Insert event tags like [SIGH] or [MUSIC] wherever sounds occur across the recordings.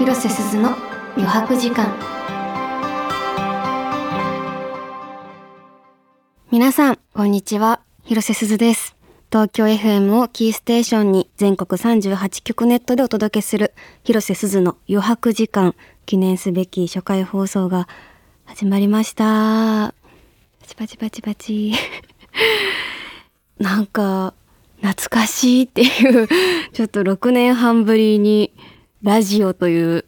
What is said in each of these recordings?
広瀬すずの余白時間。皆さんこんにちは。広瀬すずです。東京 FM をキーステーションに全国38局ネットでお届けする広瀬すずの余白時間。記念すべき初回放送が始まりました。パチパチパチパチ。[LAUGHS] なんか懐かしいっていう。ちょっと6年半ぶりにラジオという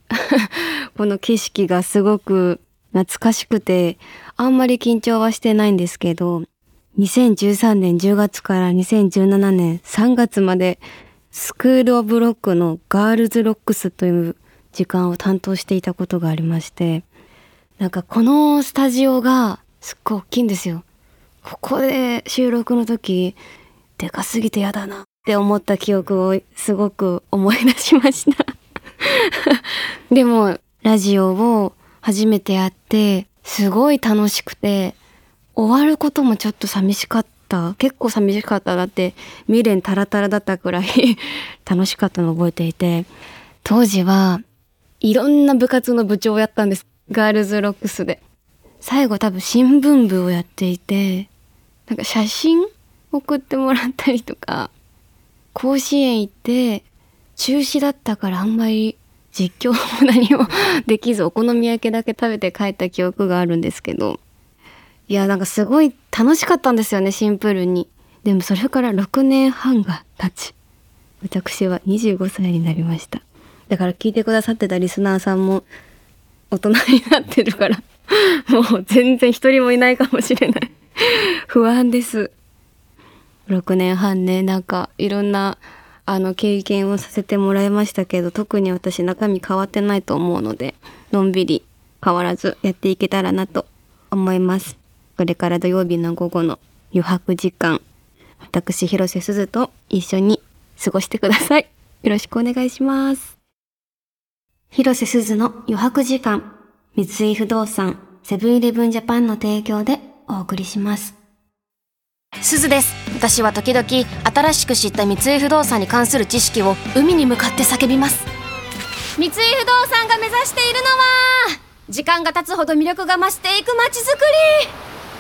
[LAUGHS] この景色がすごく懐かしくてあんまり緊張はしてないんですけど2013年10月から2017年3月までスクールオブロックのガールズロックスという時間を担当していたことがありましてなんかこのスタジオがすっごい大きいんですよ。ここで収録の時でかすぎて嫌だなって思った記憶をすごく思い出しましたでもラジオを初めてやってすごい楽しくて終わることもちょっと寂しかった。結構寂しかっただって未練タラタラだったくらい [LAUGHS] 楽しかったの覚えていて。当時はいろんな部活の部長をやったんです。ガールズロックスで。最後多分新聞部をやっていてなんか写真送ってもらったりとか甲子園行って中止だったからあんまり実況も何もできずお好み焼きだけ食べて帰った記憶があるんですけど。いやなんかすごい楽しかったんですよねシンプルに。でもそれから6年半が経ち。私は25歳になりました。だから聞いてくださってたリスナーさんも大人になってるからもう全然一人もいないかもしれない。不安です。6年半ねなんかいろんなあの経験をさせてもらいましたけど特に私中身変わってないと思うのでのんびり変わらずやっていけたらなと思います。これから土曜日の午後の余白時間私広瀬すずと一緒に過ごしてください。よろしくお願いします。広瀬すずの余白時間三井不動産セブンイレブンジャパンの提供でお送りします。すずです。私は時々新しく知った三井不動産に関する知識を海に向かって叫びます。三井不動産が目指しているのは時間が経つほど魅力が増していく街づくり。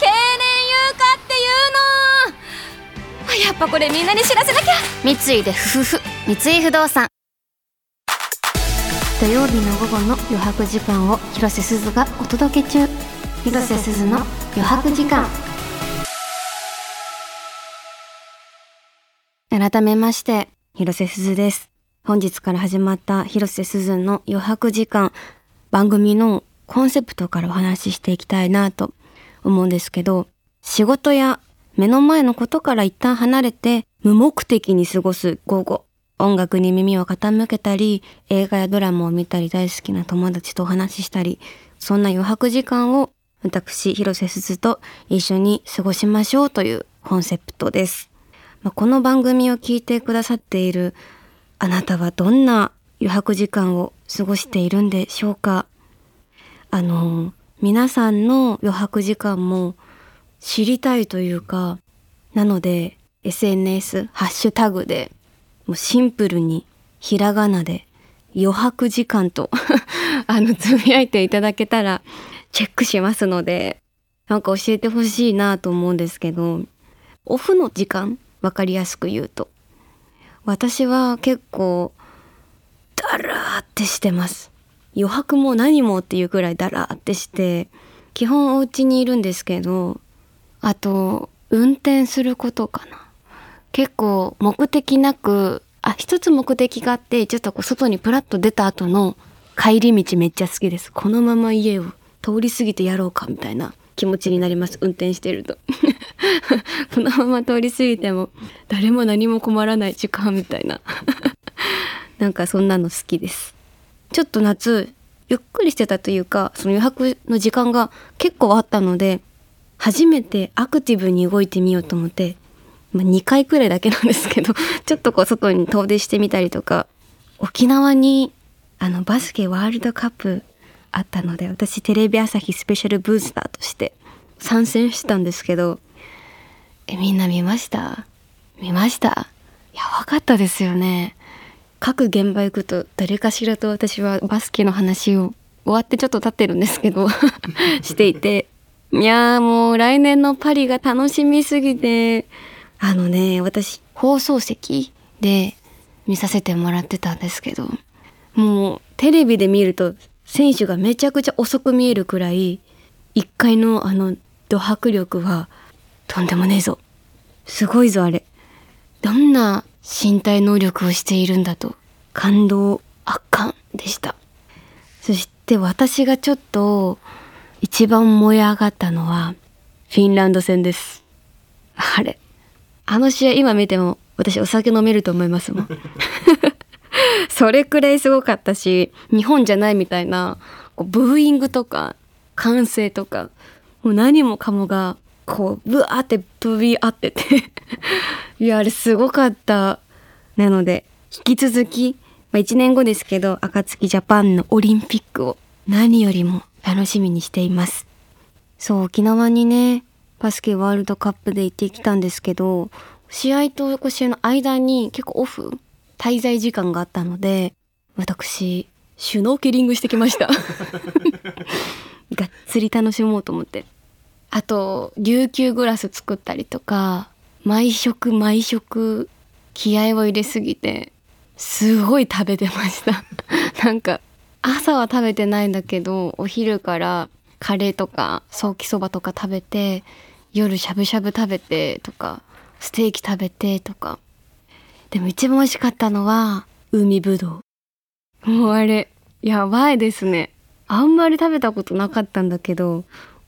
経年優化っていうの。やっぱこれみんなに知らせなきゃ。三井でふふふ。三井不動産。土曜日の午後の余白時間を広瀬すずがお届け中。広瀬すずの余白時間改めまして広瀬すずです。本日から始まった広瀬すずの余白時間番組のコンセプトからお話ししていきたいなと思うんですけど仕事や目の前のことから一旦離れて無目的に過ごす午後音楽に耳を傾けたり映画やドラマを見たり大好きな友達とお話ししたりそんな余白時間を私広瀬すずと一緒に過ごしましょうというコンセプトです。この番組を聞いてくださっているあなたはどんな余白時間を過ごしているんでしょうか？あの皆さんの余白時間も知りたいというかなので SNS ハッシュタグでもうシンプルにひらがなで余白時間と [LAUGHS] あのつぶやいていただけたらチェックしますのでなんか教えてほしいなと思うんですけどオフの時間分かりやすく言うと。私は結構ダラーってしてます。余白も何もっていうくらいダラーってして基本お家にいるんですけどあと運転することかな。結構目的なくあ一つ目的があってちょっとこう外にプラッと出た後の帰り道めっちゃ好きです。このまま家を通り過ぎてやろうかみたいな気持ちになります。運転してると。[LAUGHS] このまま通り過ぎても誰も何も困らない時間みたいな。[LAUGHS] なんかそんなの好きです。ちょっと夏ゆっくりしてたというかその余白の時間が結構あったので初めてアクティブに動いてみようと思って、まあ、2回くらいだけなんですけど [LAUGHS] ちょっとこう外に遠出してみたりとか沖縄にあのバスケワールドカップあったので私テレビ朝日スペシャルブースターとして参戦してたんですけどえみんな見ました？見ました？やばかったですよね。各現場行くと誰かしらと私はバスケの話を終わってちょっと経ってるんですけど [LAUGHS] していて。いやーもう来年のパリが楽しみすぎて。あのね私放送席で見させてもらってたんですけどもうテレビで見ると選手がめちゃくちゃ遅く見えるくらい1階のあのド迫力はとんでもねえぞ。すごいぞあれ。どんな身体能力をしているんだと。感動圧巻でした。そして私がちょっと一番燃え上がったのはフィンランド戦です。あれ。あの試合今見ても私お酒飲めると思いますもん。[LAUGHS] それくらいすごかったし日本じゃないみたいなこうブーイングとか歓声とかもう何もかもがこうブワーって飛び合ってて。[LAUGHS] いやあれすごかった。なので引き続き、まあ、1年後ですけど暁ジャパンのオリンピックを何よりも楽しみにしています。そう沖縄にねバスケワールドカップで行ってきたんですけど試合と試合の間に結構オフ滞在時間があったので私シュノーケリングしてきました。[LAUGHS] [LAUGHS] がっつり楽しもうと思ってあと琉球グラス作ったりとか毎食毎食気合を入れすぎてすごい食べてました。[LAUGHS] なんか朝は食べてないんだけどお昼からカレーとかソーキそばとか食べて夜しゃぶしゃぶ食べてとかステーキ食べてとか。でも一番美味しかったのは海ぶどう。もうあれやばいですね。あんまり食べたことなかったんだけど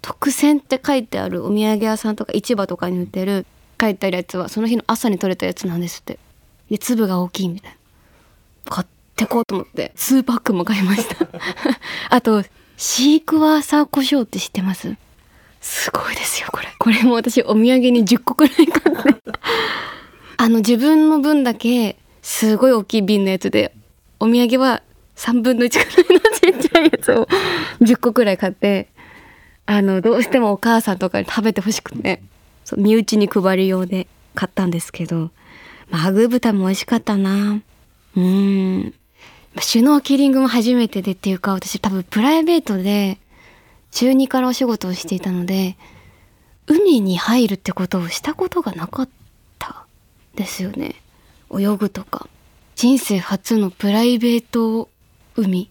特選って書いてあるお土産屋さんとか市場とかに売ってる書いてあるやつはその日の朝に取れたやつなんですって。で粒が大きいみたいな。買ってこうと思って数パックも買いました。[LAUGHS] あとシークワーサー胡椒って知ってます？すごいですよこれ。これも私お土産に10個くらい買って。[LAUGHS] あの自分の分だけすごい大きい瓶のやつでお土産は3分の1くらいのちっちゃいやつを10個くらい買ってあのどうしてもお母さんとかに食べてほしくて身内に配る用で買ったんですけど、まあ、ハグ豚も美味しかったな。うん。シュノーケリングも初めてでっていうか私多分プライベートで中2からお仕事をしていたので海に入るってことをしたことがなかったですよね。泳ぐとか。人生初のプライベート海。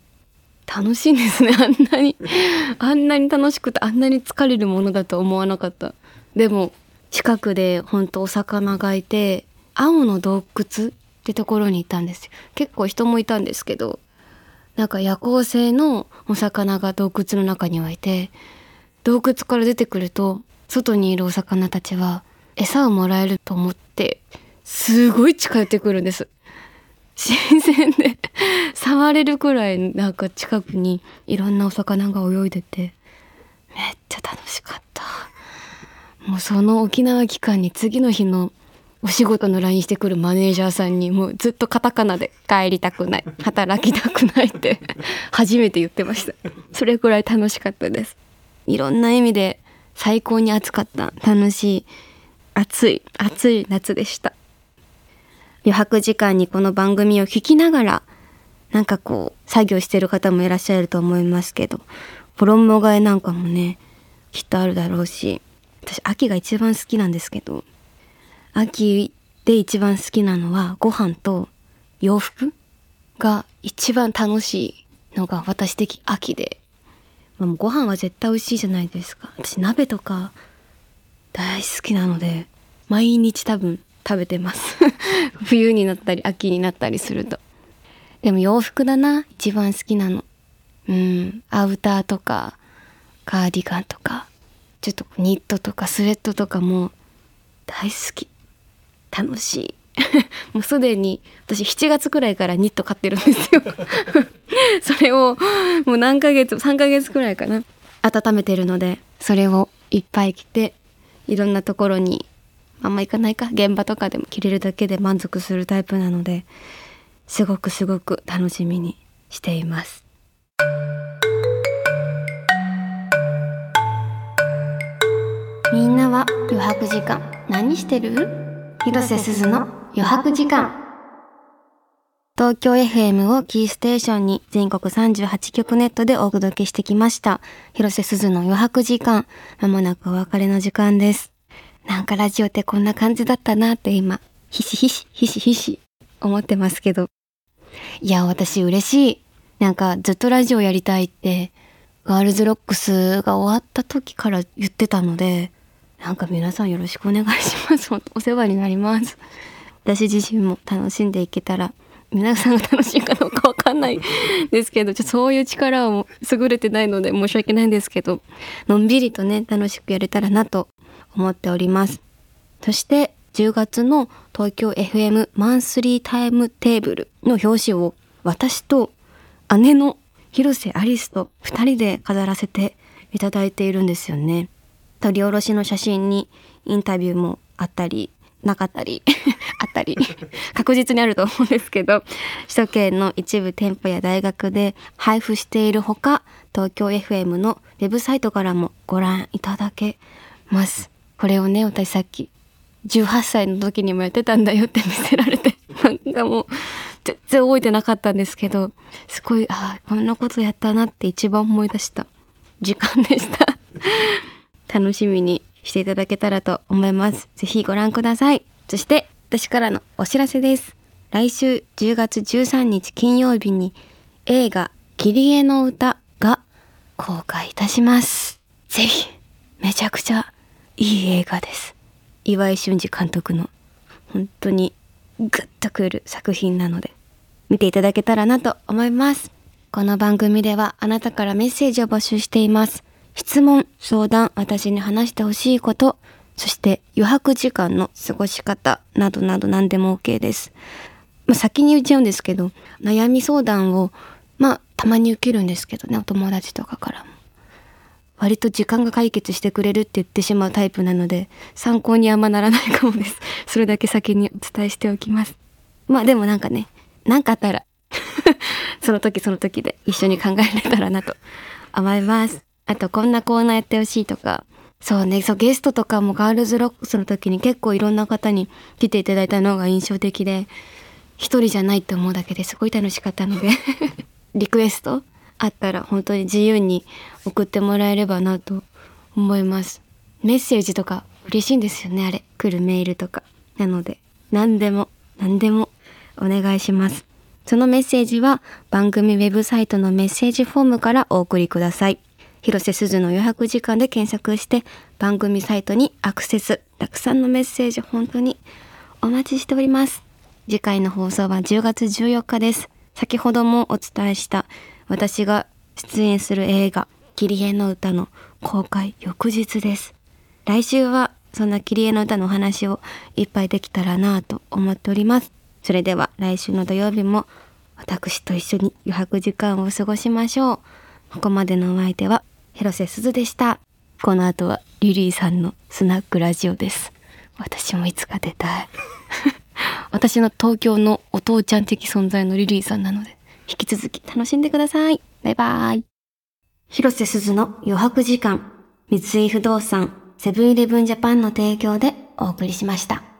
楽しいんですね。[LAUGHS] あんなにあんなに楽しくてあんなに疲れるものだと思わなかった。でも近くで本当お魚がいて青の洞窟ってところにいたんですよ。結構人もいたんですけどなんか夜行性のお魚が洞窟の中にはいて洞窟から出てくると外にいるお魚たちは餌をもらえると思ってすごい近寄ってくるんです。新鮮で [LAUGHS] 触れるくらいなんか近くにいろんなお魚が泳いでてめっちゃ楽しかった。もうその沖縄期間に次の日のお仕事の LINE してくるマネージャーさんにもうずっとカタカナで帰りたくない [LAUGHS] 働きたくないって初めて言ってました。それくらい楽しかったです。いろんな意味で最高に暑かった。楽しい暑い暑い夏でした余白時間にこの番組を聞きながらなんかこう作業してる方もいらっしゃると思いますけど衣替えなんかもねきっとあるだろうし私秋が一番好きなんですけど秋で一番好きなのはご飯と洋服が一番楽しいのが私的秋で、まあ、ご飯は絶対美味しいじゃないですか。私鍋とか大好きなので毎日多分食べてます。[LAUGHS] 冬になったり秋になったりすると。でも洋服だな。一番好きなの。うん。アウターとかカーディガンとかちょっとニットとかスウェットとかも大好き。楽しい。[LAUGHS] もうすでに私7月くらいからニット買ってるんですよ。[LAUGHS] それをもう何ヶ月3ヶ月くらいかな温めてるのでそれをいっぱい着ていろんなところにあんま行かないか現場とかでも着れるだけで満足するタイプなのですごくすごく楽しみにしていますみんなは余白時間何してる？広瀬すずの余白時間東京 FM をキーステーションに全国38局ネットでお届けしてきました。広瀬すずの余白時間。まもなくお別れの時間です。なんかラジオってこんな感じだったなって今、ひしひし、ひしひし思ってますけど。いや、私嬉しい。なんかずっとラジオやりたいって、ガールズロックスが終わった時から言ってたので、なんか皆さんよろしくお願いします。[LAUGHS] お世話になります。私自身も楽しんでいけたら皆さんが楽しいかどうかわかんないですけどちょそういう力を優れてないので申し訳ないんですけどのんびりとね楽しくやれたらなと思っております。そして10月の東京 FM マンスリータイムテーブルの表紙を私と姉の広瀬アリスと2人で飾らせていただいているんですよね。取り下ろしの写真にインタビューもあったりなかったり [LAUGHS] あったり [LAUGHS] 確実にあると思うんですけど首都圏の一部店舗や大学で配布しているほか東京 FM のウェブサイトからもご覧いただけます。これをね私さっき18歳の時にもやってたんだよって [LAUGHS] 見せられてなんかもう全然覚えてなかったんですけどすごいああこんなことやったなって一番思い出した時間でした [LAUGHS] 楽しみにしていただけたらと思います。ぜひご覧ください。そして私からのお知らせです。来週10月13日金曜日に映画キリエの歌が公開いたします。ぜひ、めちゃくちゃいい映画です。岩井俊二監督の本当にグッとくる作品なので見ていただけたらなと思います。この番組ではあなたからメッセージを募集しています。質問、相談、私に話してほしいこと、そして余白時間の過ごし方などなど何でも OK です。まあ、先に言っちゃうんですけど、悩み相談を、まあ、たまに受けるんですけどね、お友達とかからも。割と時間が解決してくれるって言ってしまうタイプなので、参考にあんまならないかもです。[LAUGHS] それだけ先にお伝えしておきます。まあでもなんかね、なんかあったら [LAUGHS] その時その時で一緒に考えられたらなと思います。あとこんなコーナーやってほしいとか、そうね、そうゲストとかもガールズロックスの時に結構いろんな方に来ていただいたのが印象的で、一人じゃないって思うだけですごい楽しかったので [LAUGHS] リクエストあったら本当に自由に送ってもらえればなと思います。メッセージとか嬉しいんですよね、あれ。来るメールとか。なので、何でも、何でもお願いします。そのメッセージは番組ウェブサイトのメッセージフォームからお送りください。広瀬すずの余白時間で検索して番組サイトにアクセス。たくさんのメッセージ本当にお待ちしております。次回の放送は10月14日です。先ほどもお伝えした私が出演する映画キリエの歌の公開翌日です。来週はそんなキリエの歌のお話をいっぱいできたらなぁと思っております。それでは来週の土曜日も私と一緒に余白時間を過ごしましょう。ここまでのお相手は広瀬すずでした。この後はリリーさんのスナックラジオです。私もいつか出たい。[LAUGHS] 私の東京のお父ちゃん的存在のリリーさんなので、引き続き楽しんでください。バイバイ。広瀬すずの余白時間、三井不動産、セブンイレブンジャパンの提供でお送りしました。